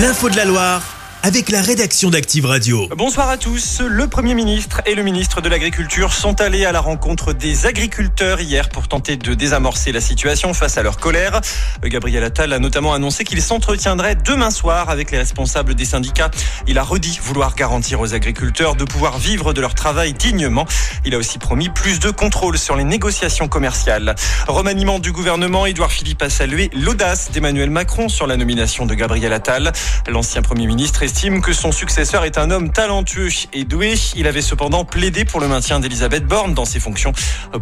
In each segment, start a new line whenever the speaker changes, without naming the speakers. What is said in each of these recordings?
L'info de la Loire avec la rédaction d'Active Radio.
Bonsoir à tous. Le Premier ministre et le ministre de l'Agriculture sont allés à la rencontre des agriculteurs hier pour tenter de désamorcer la situation face à leur colère. Gabriel Attal a notamment annoncé qu'il s'entretiendrait demain soir avec les responsables des syndicats. Il a redit vouloir garantir aux agriculteurs de pouvoir vivre de leur travail dignement. Il a aussi promis plus de contrôle sur les négociations commerciales. Remaniement du gouvernement, Édouard Philippe a salué l'audace d'Emmanuel Macron sur la nomination de Gabriel Attal. L'ancien Premier ministre estime que son successeur est un homme talentueux et doué. Il avait cependant plaidé pour le maintien d'Elisabeth Borne dans ses fonctions.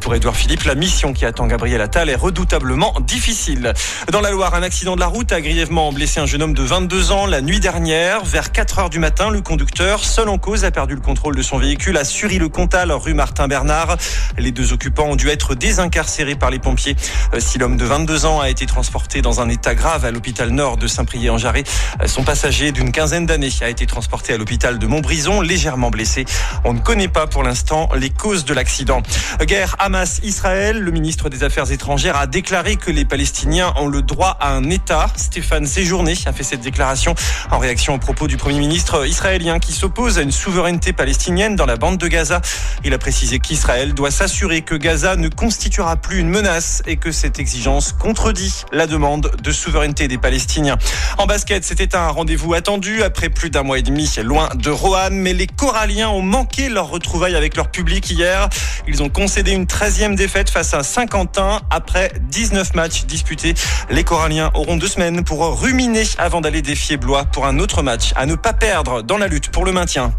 Pour Édouard Philippe, la mission qui attend Gabriel Attal est redoutablement difficile. Dans la Loire, un accident de la route a grièvement blessé un jeune homme de 22 ans la nuit dernière. Vers 4 heures du matin, le conducteur, seul en cause, a perdu le contrôle de son véhicule à Sury-le-Comtal, rue Martin-Bernard. Les deux occupants ont dû être désincarcérés par les pompiers. Si l'homme de 22 ans a été transporté dans un état grave à l'hôpital nord de Saint-Prié-en-Jarret, son passager d'une quinzaine d'années a été transporté à l'hôpital de Montbrison, légèrement blessé. On ne connaît pas pour l'instant les causes de l'accident. Guerre Hamas-Israël, le ministre des Affaires étrangères a déclaré que les Palestiniens ont le droit à un État. Stéphane Séjourné a fait cette déclaration en réaction aux propos du Premier ministre israélien qui s'oppose à une souveraineté palestinienne dans la bande de Gaza. Il a précisé qu'Israël doit s'assurer que Gaza ne constituera plus une menace et que cette exigence contredit la demande de souveraineté des Palestiniens. En basket, c'était un rendez-vous attendu après plus d'un mois et demi loin de Roanne, mais les Coralliens ont manqué leur retrouvaille avec leur public hier. Ils ont concédé une 13e défaite face à Saint-Quentin après 19 matchs disputés. Les Coralliens auront deux semaines pour ruminer avant d'aller défier Blois pour un autre match à ne pas perdre dans la lutte pour le maintien.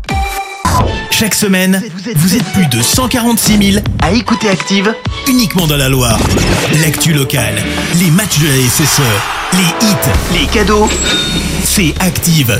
Chaque semaine, vous êtes plus de 146 000 à écouter Active uniquement dans la Loire. L'actu locale, les matchs de la SSE, les hits, les cadeaux, c'est Active.